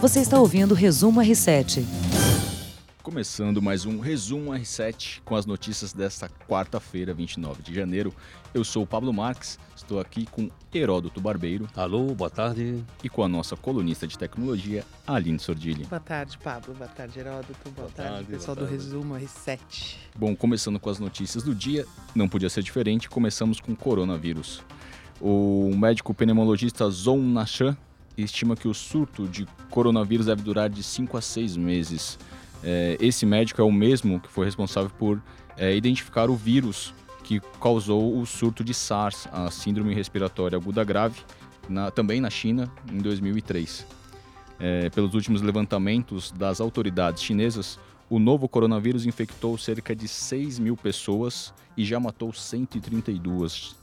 Você está ouvindo o Resumo R7. Começando mais um Resumo R7 com as notícias desta quarta-feira, 29 de janeiro. Eu sou o Pablo Marques, estou aqui com Heródoto Barbeiro. Alô, boa tarde. E com a nossa colunista de tecnologia, Aline Sordilli. Boa tarde, Pablo. Boa tarde, Heródoto. Boa, boa tarde, tarde, pessoal boa do Resumo R7. Bom, começando com as notícias do dia, não podia ser diferente, começamos com coronavírus. O médico pneumologista Zon Nashan estima que o surto de coronavírus deve durar de 5 a 6 meses. É, esse médico é o mesmo que foi responsável por é, identificar o vírus que causou o surto de SARS, a Síndrome Respiratória Aguda Grave, na, também na China, em 2003. É, pelos últimos levantamentos das autoridades chinesas, o novo coronavírus infectou cerca de 6 mil pessoas e já matou 132.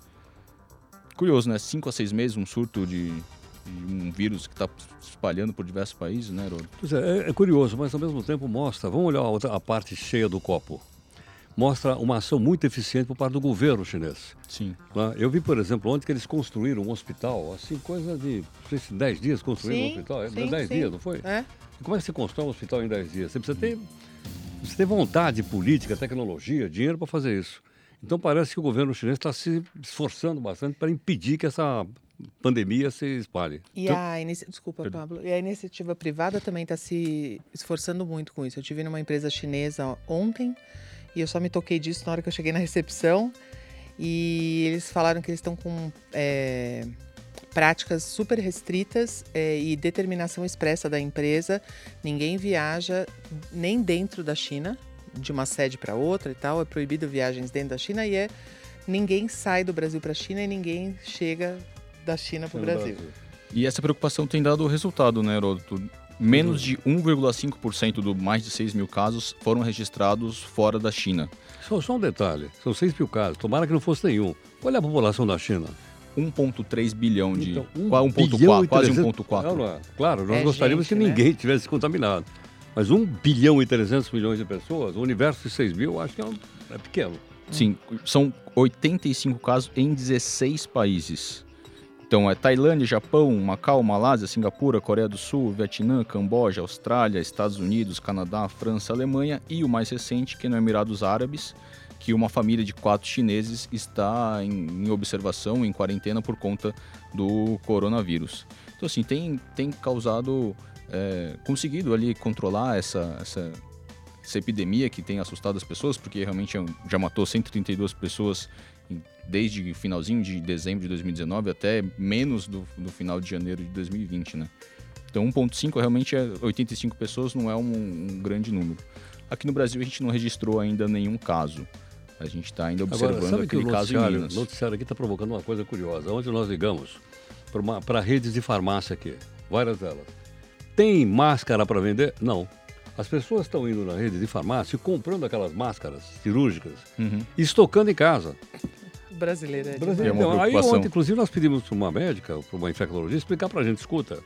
Curioso, né? 5 a 6 meses, um surto de, um vírus que está se espalhando por diversos países, né? Pois é, é, é, curioso, mas ao mesmo tempo mostra, vamos olhar a, outra, a parte cheia do copo, mostra uma ação muito eficiente por parte do governo chinês. Sim. Né? Eu vi, por exemplo, ontem que eles construíram um hospital, assim, coisa de, não sei se 10 dias construíram um hospital, é 10 dias, não foi? É. E como é que você constrói um hospital em 10 dias? Você precisa ter, você ter vontade política, tecnologia, dinheiro para fazer isso. Então parece que o governo chinês está se esforçando bastante para impedir que essa pandemia se espalhe. E a inici... Desculpa. Pablo. E a iniciativa privada também está se esforçando muito com isso. Eu tive numa empresa chinesa ontem e eu só me toquei disso na hora que eu cheguei na recepção. E eles falaram que eles estão com é, práticas super restritas é, e determinação expressa da empresa. Ninguém viaja nem dentro da China, de uma sede para outra e tal. É proibido viagens dentro da China e é ninguém sai do Brasil para a China e ninguém chega da China para o Brasil. Brasil. E essa preocupação tem dado resultado, né, Heródoto? Menos de 1,5% do mais de 6 mil casos foram registrados fora da China. Só, só um detalhe: são 6 mil casos, tomara que não fosse nenhum. Qual é a população da China? 1,3 bilhão de. Então, 1,4, quase 1,4. É, claro, nós é gostaríamos gente, que ninguém né? tivesse contaminado. Mas 1 bilhão e 300 milhões de pessoas, o universo de 6 mil, acho que é, um, é pequeno. Sim, são 85 casos em 16 países. Então é Tailândia, Japão, Macau, Malásia, Singapura, Coreia do Sul, Vietnã, Camboja, Austrália, Estados Unidos, Canadá, França, Alemanha e o mais recente, que é no Emirados Árabes, que uma família de quatro chineses está em, em observação, em quarentena por conta do coronavírus. Então assim, tem, tem causado, é, conseguido ali controlar essa, essa, essa epidemia que tem assustado as pessoas, porque realmente é já matou 132 pessoas desde finalzinho de dezembro de 2019 até menos do, do final de janeiro de 2020, né? Então 1.5 realmente é 85 pessoas, não é um, um, grande número. Aqui no Brasil a gente não registrou ainda nenhum caso. A gente está ainda observando Agora, aquele que o caso em Minas. O noticiário aqui está provocando uma coisa curiosa. Onde nós ligamos para redes de farmácia aqui, várias delas. Tem máscara para vender? Não. As pessoas estão indo na rede de farmácia comprando aquelas máscaras cirúrgicas uhum. e estocando em casa brasileira. É brasileira. É então, aí ontem, inclusive, nós pedimos para uma médica, para uma infectologista, explicar para a gente, escuta,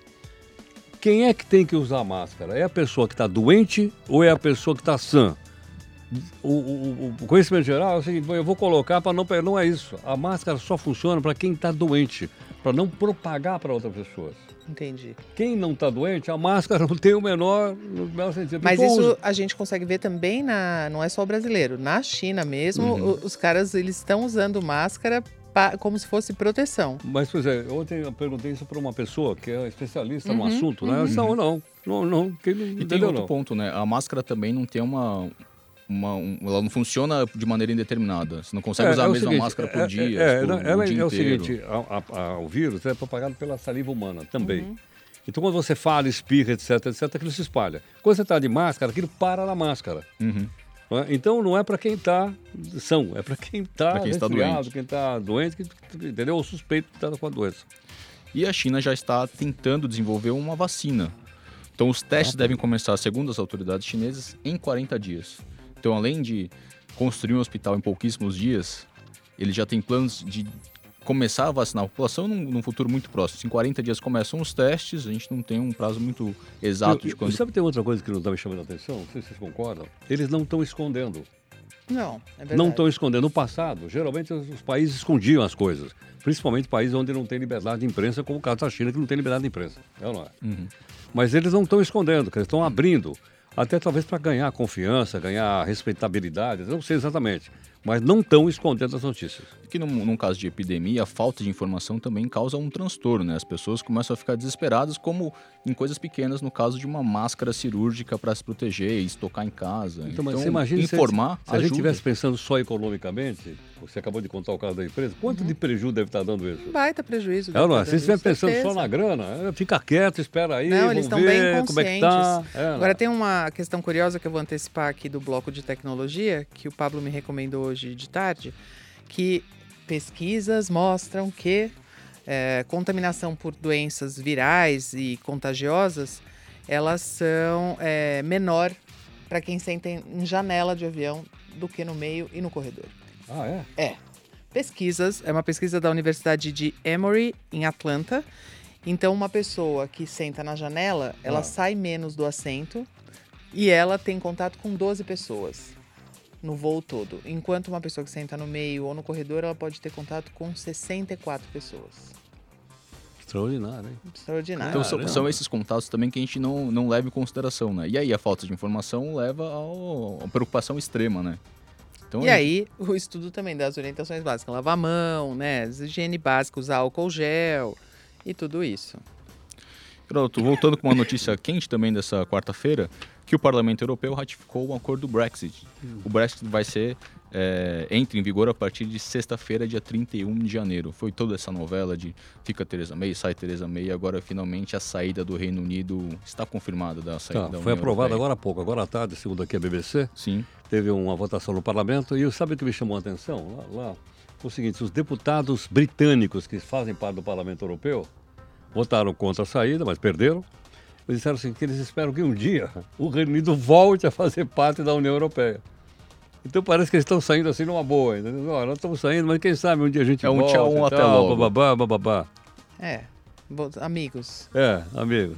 quem é que tem que usar máscara? É a pessoa que está doente ou é a pessoa que está sã? O, o, o, conhecimento geral é o seguinte, eu vou colocar para não... Não é isso. A máscara só funciona para quem está doente, para não propagar para outras pessoas. Entendi. Quem não está doente, a máscara não tem o menor, o menor sentido. Mas isso usa. a gente consegue ver também na, não é só o brasileiro, na China mesmo, uhum. os caras eles estão usando máscara como se fosse proteção. Mas, pois é, ontem eu perguntei isso para uma pessoa que é especialista uhum, no assunto, né? Uhum. Não, não, não, não, quem não E tem outro não. ponto, né? A máscara também não tem uma, uma, um, ela não funciona de maneira indeterminada. Você não consegue é, usar é a mesma seguinte, máscara por é, dia. É, por, ela, dia é o seguinte: a, a, o vírus é propagado pela saliva humana também. Uhum. Então, quando você fala, espirra, etc, etc, aquilo se espalha. Quando você está de máscara, aquilo para na máscara. Uhum. Então, não é para quem está são, é para quem está quem está doente, quem está doente, entendeu? Ou suspeito de estar com a doença. E a China já está tentando desenvolver uma vacina. Então, os testes ah, devem começar, segundo as autoridades chinesas, em 40 dias. Então, além de construir um hospital em pouquíssimos dias, ele já tem planos de começar a vacinar a população num, num, futuro muito próximo. Em 40 dias começam os testes, a gente não tem um prazo muito exato eu, de quando. Sabe, tem outra coisa que não está me chamando a atenção? Não sei se vocês concordam. Eles não estão escondendo. Não, é verdade. Não estão escondendo. No passado, geralmente os, países escondiam as coisas. Principalmente países onde não tem liberdade de imprensa, como o caso da China, que não tem liberdade de imprensa. É ou não é? Mas eles não estão escondendo, eles estão abrindo. Até talvez para ganhar confiança, ganhar respeitabilidade, não sei exatamente. Mas não estão escondendo as notícias. Que num, num caso de epidemia, a falta de informação também causa um transtorno, né? As pessoas começam a ficar desesperadas, como em coisas pequenas, no caso de uma máscara cirúrgica para se proteger e estocar em casa. Então, mas você imagina se- informar se, a gente estivesse pensando só economicamente, você acabou de contar o caso da empresa, quanto de prejuízo deve estar dando isso? Baita prejuízo. É, ou não é? Se você estiver pensando só Certeza. na grana, é, fica quieto, espera aí, Não, eles estão ver bem como é que conscientes. tá. É, não. Agora tem uma questão curiosa que eu vou antecipar aqui do bloco de tecnologia, que o Pablo me recomendou hoje de tarde, que pesquisas mostram que é, contaminação por doenças virais e contagiosas, elas são é, menor para quem senta em em janela de avião do que no meio e no corredor. Ah, é? É. Pesquisas, é uma pesquisa da Universidade de Emory, em Atlanta. Então, uma pessoa que senta na janela, ela Ah. sai menos do assento e ela tem contato com 12 pessoas no voo todo. Enquanto uma pessoa que senta no meio ou no corredor, ela pode ter contato com 64 pessoas. Extraordinário, hein? Extraordinário. Então são, Caramba. são esses contatos também que a gente não, não leva em consideração, né? E aí a falta de informação leva ao- a preocupação extrema, né? Então, E aí, o estudo também das orientações básicas, lavar a mão, né, higiene básica, usar álcool gel e tudo isso. Pronto, voltando com uma notícia quente também dessa quarta-feira, que o Parlamento Europeu ratificou o acordo do Brexit. O Brexit vai ser é, entra em vigor a partir de sexta-feira, dia 31 de janeiro. Foi toda essa novela de fica Theresa May, sai Theresa May, agora finalmente a saída do Reino Unido está confirmada da saída Tá, da foi União Europeia. agora há pouco, agora à tarde, segundo aqui a BBC. Sim. Teve uma votação no parlamento e sabe o que me chamou a atenção? Lá, lá foi o seguinte: os deputados britânicos que fazem parte do parlamento europeu votaram contra a saída, mas perderam. Eles disseram assim, que eles esperam que um dia o Reino Unido volte a fazer parte da União Europeia. Então parece que eles estão saindo assim numa boa, entendeu? Ó, nós estamos saindo, mas quem sabe um dia a gente É um volta. tchau, um até tal, logo. Bababá, bababá. É, amigos. É, amigo.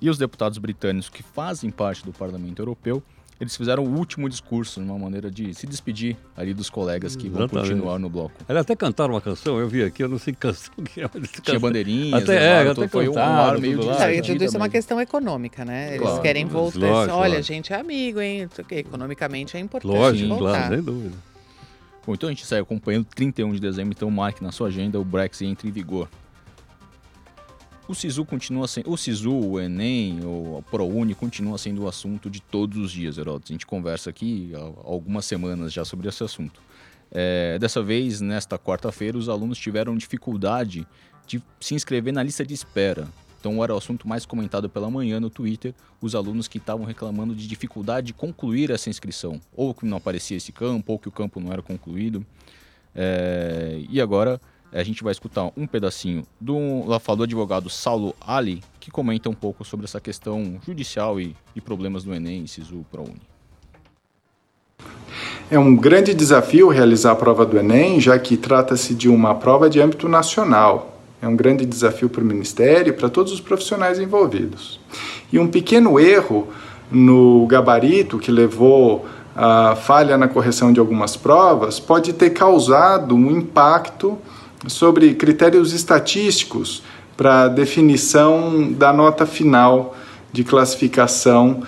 E os deputados britânicos que fazem parte do Parlamento Europeu, eles fizeram o último discurso, uma maneira de se despedir ali dos colegas que vão Exatamente. continuar no bloco. Eles até cantaram uma canção, eu vi aqui, eu não sei que canção que é. mas eles Tinha bandeirinhas, Até- é, até foi um cantaram, ar meio tudo de e despedida tudo isso é uma questão econômica, né? Eles Claro, querem voltar. lógico, Olha, a gente é amigo, hein? Economicamente é importante Lógico, voltar. claro, sem dúvida. Bom, então a gente sai acompanhando 31 de dezembro, então marque na sua agenda o Brexit entre em vigor. O SISU continua sendo. O SISU, o Enem, o ProUni continua sendo o assunto de todos os dias, Heródoto. A gente conversa aqui há algumas semanas já sobre esse assunto. É, dessa vez, nesta quarta-feira, os alunos tiveram dificuldade de se inscrever na lista de espera. Então era o assunto mais comentado pela manhã no Twitter, os alunos que estavam reclamando de dificuldade de concluir essa inscrição. Ou que não aparecia esse campo, ou que o campo não era concluído. É, e agora a gente vai escutar um pedacinho do, fala do advogado Saulo Ali, que comenta um pouco sobre essa questão judicial e, e problemas do Enem, SISU, ProUni. É um grande desafio realizar a prova do Enem, já que trata-se de uma prova de âmbito nacional. É um grande desafio para o Ministério e para todos os profissionais envolvidos. E um pequeno erro no gabarito que levou à falha na correção de algumas provas pode ter causado um impacto sobre critérios estatísticos para definição da nota final de classificação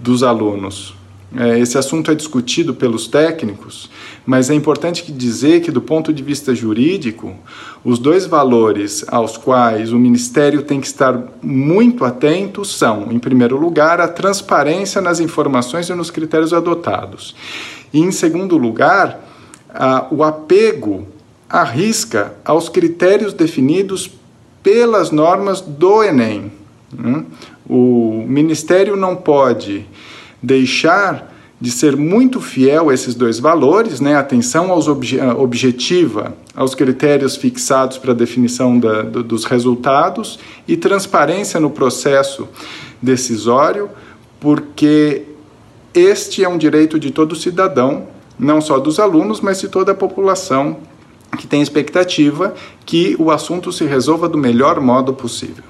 dos alunos. É, Esse assunto é discutido pelos técnicos, mas é importante dizer que, do ponto de vista jurídico, os dois valores aos quais o Ministério tem que estar muito atento são, em primeiro lugar, a transparência nas informações e nos critérios adotados, e, em segundo lugar, o apego à risca aos critérios definidos pelas normas do Enem. né? O Ministério não pode deixar de ser muito fiel a esses dois valores, né? atenção aos obje objetiva aos critérios fixados para a definição da, do, dos resultados e transparência no processo decisório, porque este é um direito de todo cidadão, não só dos alunos, mas de toda a população que tem expectativa que o assunto se resolva do melhor modo possível.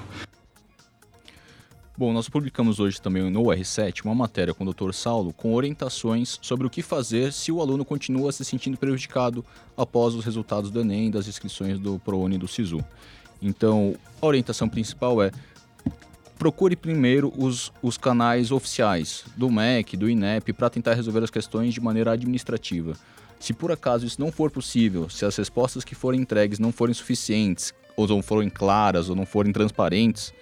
Bom, nós publicamos hoje também no R7 uma matéria com o Dr. Saulo com orientações sobre o que fazer se o aluno continua se sentindo prejudicado após os resultados do Enem das inscrições do ProUni e do SISU. Então, a orientação principal é procure primeiro os, os canais oficiais do MEC, do INEP, para tentar resolver as questões de maneira administrativa. Se por acaso isso não for possível, se as respostas que forem entregues não forem suficientes, ou não forem claras, ou não forem transparentes,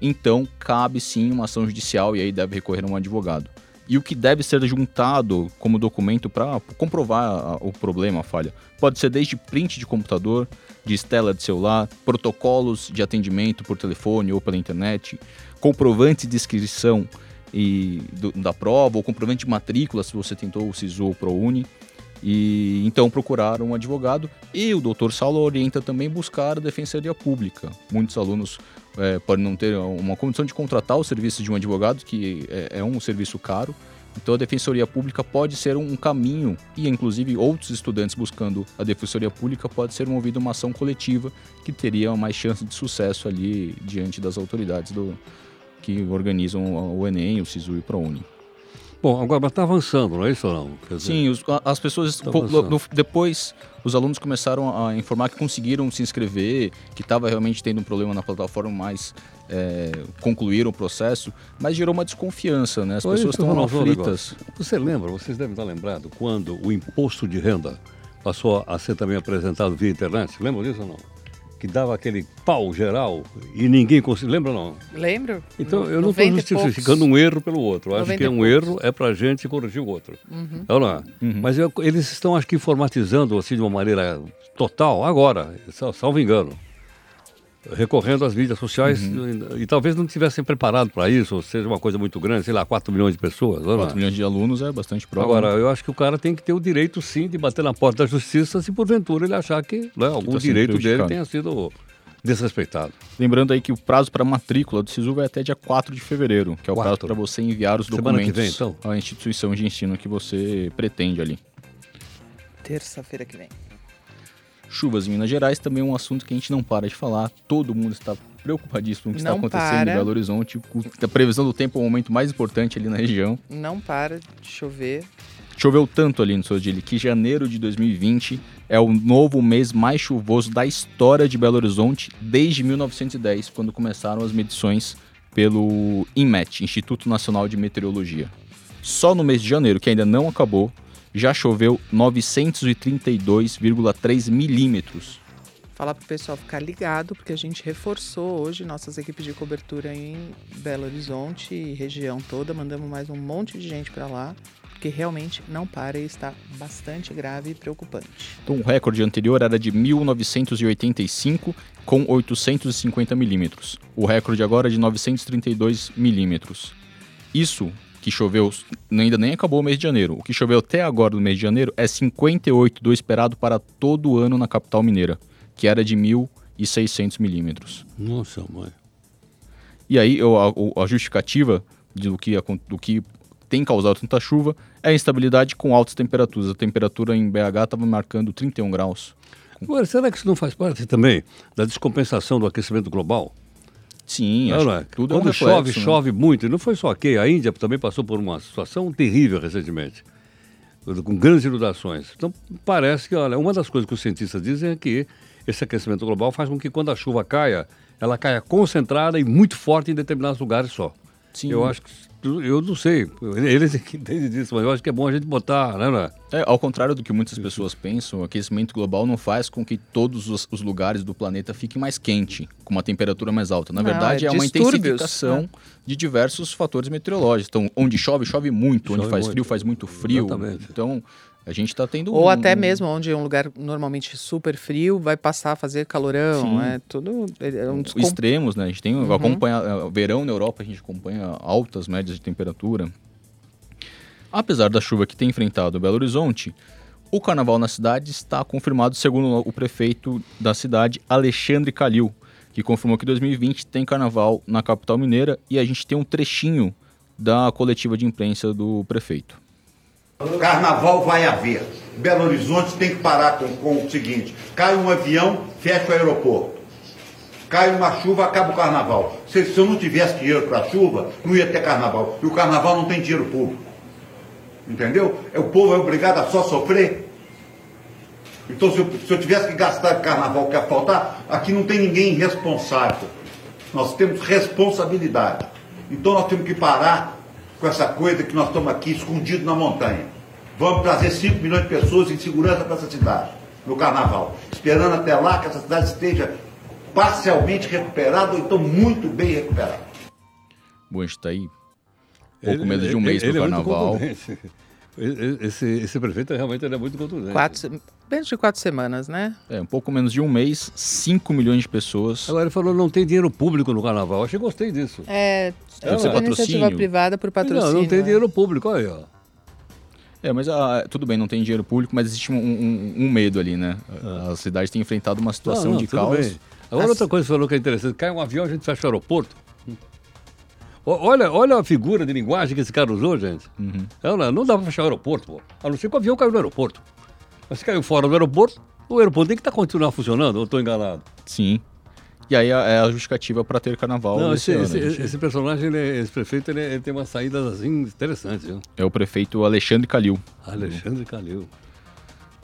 então cabe sim uma ação judicial e aí deve recorrer a um advogado. E o que deve ser juntado como documento para comprovar o problema, a falha, pode ser desde print de computador, de estela de celular, protocolos de atendimento por telefone ou pela internet, comprovante de inscrição e do, da prova, ou comprovante de matrícula se você tentou o SISU ou ProUni. E então procurar um advogado e o doutor Saulo orienta também buscar a defensoria pública. Muitos alunos é, podem não ter uma condição de contratar o serviço de um advogado, que é, é um serviço caro. Então a defensoria pública pode ser um caminho e inclusive outros estudantes buscando a defensoria pública pode ser movida uma ação coletiva que teria mais chance de sucesso ali diante das autoridades do que organizam o Enem, o SISU e o ProUni. Bom, agora está avançando, não é isso ou não? Dizer, Sim, os, as pessoas. Tá no, depois, os alunos começaram a informar que conseguiram se inscrever, que estava realmente tendo um problema na plataforma, mas é, concluíram o processo, mas gerou uma desconfiança, né? As Oi, pessoas estão aflitas. Você lembra, vocês devem estar lembrados, quando o imposto de renda passou a ser também apresentado via internet? Lembram disso ou não? Que dava aquele pau geral e ninguém conseguia. Lembra não? Lembro. Então, eu não estou justificando um erro pelo outro. Acho que é um erro, é para a gente corrigir o outro. Uhum. Olha lá. Uhum. Mas eu, eles estão, acho que, informatizando assim de uma maneira total agora, salvo engano recorrendo às mídias sociais uhum. e, e, talvez não tivessem preparado para isso, ou seja uma coisa muito grande, sei lá, 4 milhões de pessoas. 4 milhões de alunos é bastante prova. Agora, né? eu acho que o cara tem que ter o direito sim de bater na porta da justiça se porventura ele achar que né, algum tá direito dele tenha sido desrespeitado. Lembrando aí que o prazo para matrícula do SISU vai até dia 4 de fevereiro, que é o Quatro. prazo para você enviar os documentos vem, então? à instituição de ensino que você pretende ali. Terça-feira que vem. Chuvas em Minas Gerais também é um assunto que a gente não para de falar. Todo mundo está preocupadíssimo com o que não está acontecendo para. em Belo Horizonte. A previsão do tempo é o momento mais importante ali na região. Não para de chover. Choveu tanto ali no Sodili que janeiro de 2020 é o novo mês mais chuvoso da história de Belo Horizonte desde 1910, quando começaram as medições pelo INMET, Instituto Nacional de Meteorologia. Só no mês de janeiro, que ainda não acabou, já choveu 932,3 milímetros. Falar para o pessoal ficar ligado, porque a gente reforçou hoje nossas equipes de cobertura em Belo Horizonte e região toda. Mandamos mais um monte de gente para lá, porque realmente não para e está bastante grave e preocupante. Então, o recorde anterior era de 1985, com 850 milímetros. O recorde agora é de 932 milímetros. Isso que choveu, ainda nem acabou o mês de janeiro. O que choveu até agora no mês de janeiro é 58 do esperado para todo o ano na capital mineira, que era de 1.600 milímetros. Nossa, mãe. E aí a, a justificativa do que, do que tem causado tanta chuva é a instabilidade com altas temperaturas. A temperatura em BH estava marcando 31 graus. Agora, será que isso não faz parte também da descompensação do aquecimento global? Sim, não, não é? tudo Quando é um reflexo, chove, né? chove muito. E não foi só aqui, a Índia também passou por uma situação terrível recentemente, com grandes inundações. Então, parece que, olha, uma das coisas que os cientistas dizem é que esse aquecimento global faz com que quando a chuva caia, ela caia concentrada e muito forte em determinados lugares só. Sim. Eu acho que eu não sei, eles que entendem disso, mas eu acho que é bom a gente botar, né? né? É, ao contrário do que muitas pessoas pensam, o aquecimento global não faz com que todos os, os lugares do planeta fiquem mais quente, com uma temperatura mais alta. Na não, verdade, é, é uma intensificação é. de diversos fatores meteorológicos. Então, onde chove, chove muito, chove onde faz muito. frio, faz muito frio. Exatamente. Então, a gente está tendo Ou um, até mesmo onde é um lugar normalmente super frio, vai passar a fazer calorão. Sim. É tudo. É um descom... Extremos, né? A gente tem. Uhum. Acompanha, é, verão na Europa, a gente acompanha altas médias de temperatura. Apesar da chuva que tem enfrentado Belo Horizonte, o carnaval na cidade está confirmado, segundo o prefeito da cidade, Alexandre Calil, que confirmou que 2020 tem carnaval na capital mineira e a gente tem um trechinho da coletiva de imprensa do prefeito. Carnaval vai haver. Belo Horizonte tem que parar com, com o seguinte: cai um avião, fecha o aeroporto. Cai uma chuva, acaba o carnaval. Se, se eu não tivesse dinheiro para a chuva, não ia ter carnaval. E o carnaval não tem dinheiro público. Entendeu? É, o povo é obrigado a só sofrer. Então, se eu, se eu tivesse que gastar carnaval que ia faltar, aqui não tem ninguém responsável. Nós temos responsabilidade. Então, nós temos que parar com essa coisa que nós estamos aqui escondidos na montanha. Vamos trazer 5 milhões de pessoas em segurança para essa cidade, no carnaval. Esperando até lá que essa cidade esteja parcialmente recuperada ou então muito bem recuperada. Bom, a gente está aí pouco menos de um mês ele pro é muito carnaval. contundente. Esse, esse prefeito realmente é muito contundente. Quatro, menos de quatro semanas, né? É, um pouco menos de um mês, 5 milhões de pessoas. Agora ele falou não tem dinheiro público no carnaval. Eu achei que gostei disso. É, ser uma iniciativa privada por patrocínio. não, não tem é. dinheiro público, olha aí, ó. É, mas ah, tudo bem, não tem dinheiro público, mas existe um, um- um medo ali, né? A cidade tem enfrentado uma situação Não, não, de caos. bem. Agora outra coisa que você falou que é interessante, cai um avião, a gente fecha o aeroporto. Olha, olha a figura de linguagem que esse cara usou, gente. Uhum. Não, não, não dá pra fechar o aeroporto, pô. A não ser que o avião caiu no aeroporto. Mas caiu fora do aeroporto, o aeroporto tem que tá, continuar funcionando, ou eu tô enganado? Sim. E aí a- é a justificativa para ter carnaval não, esse, ano. esse, gente- esse personagem, ele é- esse prefeito, ele, ele tem umas saídas assim interessantes, viu? É o prefeito Alexandre Calil. Alexandre Calil.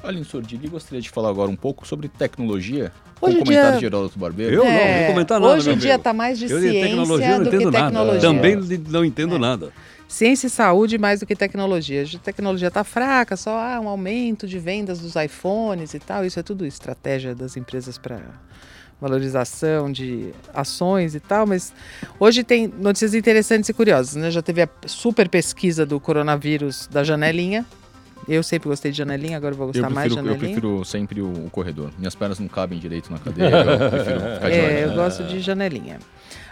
Aline Sordilli, gostaria de falar agora um pouco sobre tecnologia. Hoje com comentário dia- de Heródoto Barbeiro. Eu não, não vou comentar nada, Hoje em dia está mais de Eu de tecnologia ciência não do que entendo nada. tecnologia. Também não entendo nada. Ciência e saúde mais do que tecnologia. A tecnologia está fraca, só há um aumento de vendas dos iPhones e tal. Isso é tudo estratégia das empresas para valorização de ações e tal, mas hoje tem notícias interessantes e curiosas, né? Já teve a super pesquisa do coronavírus da janelinha. Eu sempre gostei de janelinha, agora eu vou gostar mais de prefiro, eu janelinha. prefiro sempre o, o corredor. Minhas pernas não cabem direito na cadeira, eu prefiro ficar de É, eu gosto de janelinha.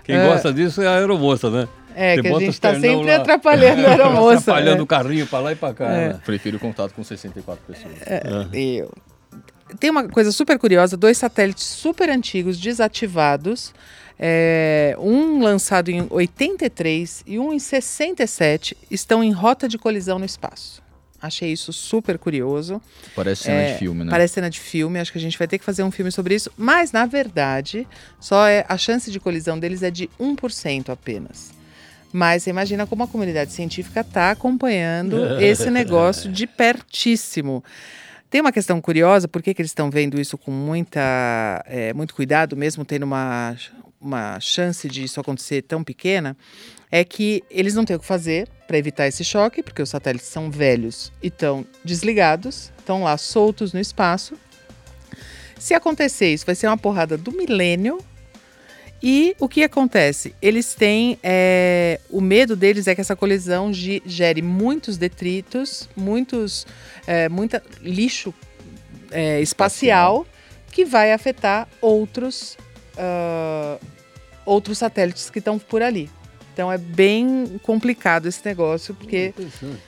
Quem É. gosta disso é a aeromoça, né? É, Você que a gente está sempre lá. atrapalhando a aeromoça. Atrapalhando é. o carrinho pra lá e pra cá. É. né? Prefiro contato com 64 pessoas. Eu. Tem uma coisa super curiosa: dois satélites super antigos desativados. é, um lançado em 83 e um em 67 estão em rota de colisão no espaço. Achei isso super curioso. Parece cena É, de filme, né? Parece cena de filme, acho que a gente vai ter que fazer um filme sobre isso. Mas, na verdade, só é, a chance de colisão deles é de 1% apenas. Mas você imagina como a comunidade científica está acompanhando esse negócio de pertíssimo. Tem uma questão curiosa, por que, que eles estão vendo isso com muita, é, muito cuidado, mesmo tendo uma, uma chance de isso acontecer tão pequena, é que eles não têm o que fazer para evitar esse choque, porque os satélites são velhos e estão desligados, estão lá soltos no espaço. Se acontecer isso, vai ser uma porrada do milênio. E o que acontece? Eles têm. é, o medo deles é que essa colisão ge- gere muitos detritos, muitos, é, muita lixo é, espacial, que vai afetar outros, ah, outros satélites que estão por ali. Então é bem complicado esse negócio, porque.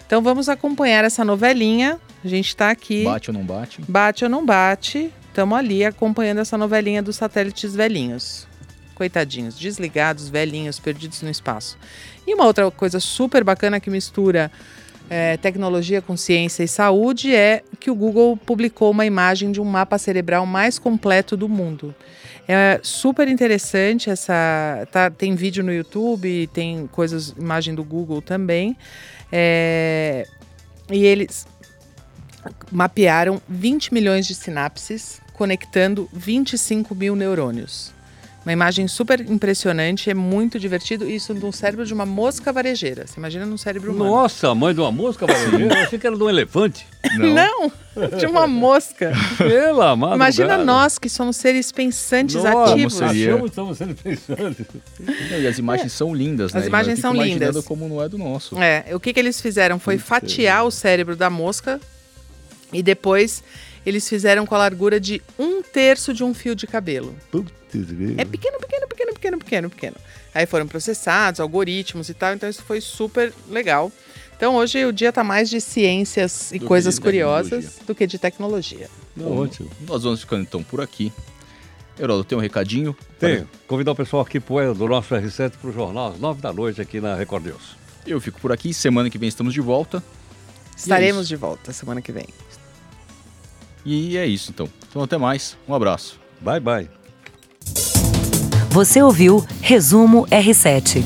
Então vamos acompanhar essa novelinha. A gente está aqui. Bate ou não bate? Bate ou não bate? Estamos ali acompanhando essa novelinha dos satélites velhinhos. Coitadinhos, desligados, velhinhos, perdidos no espaço. E uma outra coisa super bacana que mistura eh, tecnologia com ciência e saúde é que o Google publicou uma imagem de um mapa cerebral mais completo do mundo. É super interessante essa. tá- tem vídeo no YouTube, tem coisas, imagem do Google também. É, e eles mapearam 20 milhões de sinapses, conectando 25 mil neurônios. Uma imagem super impressionante, é muito divertido. Isso no cérebro de uma mosca varejeira. Você imagina num cérebro humano. Nossa, mãe de uma mosca, varejeira? Eu achei que era de um elefante. Não, de uma mosca. Pela madrugada. Imagina nós que somos seres pensantes Nossa, ativos. Seria? Achamos, estamos sendo pensantes. Não, e as imagens são lindas, né? As imagens são imaginando lindas. como não é do nosso. É, o que, que eles fizeram foi fatiar o cérebro da mosca e depois eles fizeram com a largura de um terço de um fio de cabelo. Putz, É pequeno, pequeno, pequeno, pequeno, pequeno, pequeno. Aí foram processados, algoritmos e tal, então isso foi super legal. Então hoje o dia tá mais de ciências e Do coisas curiosas do que de tecnologia. Não, ótimo. Nós vamos ficando então por aqui. Heródoto, tem um recadinho? Tenho. Convidar o pessoal aqui pro, do nosso R7 para o jornal às nove da noite aqui na Record News. Eu fico por aqui. Semana que vem estamos de volta. Estaremos isso. de volta semana que vem. E é isso então. Então até mais. Um abraço. Bye, bye. Você ouviu Resumo R7.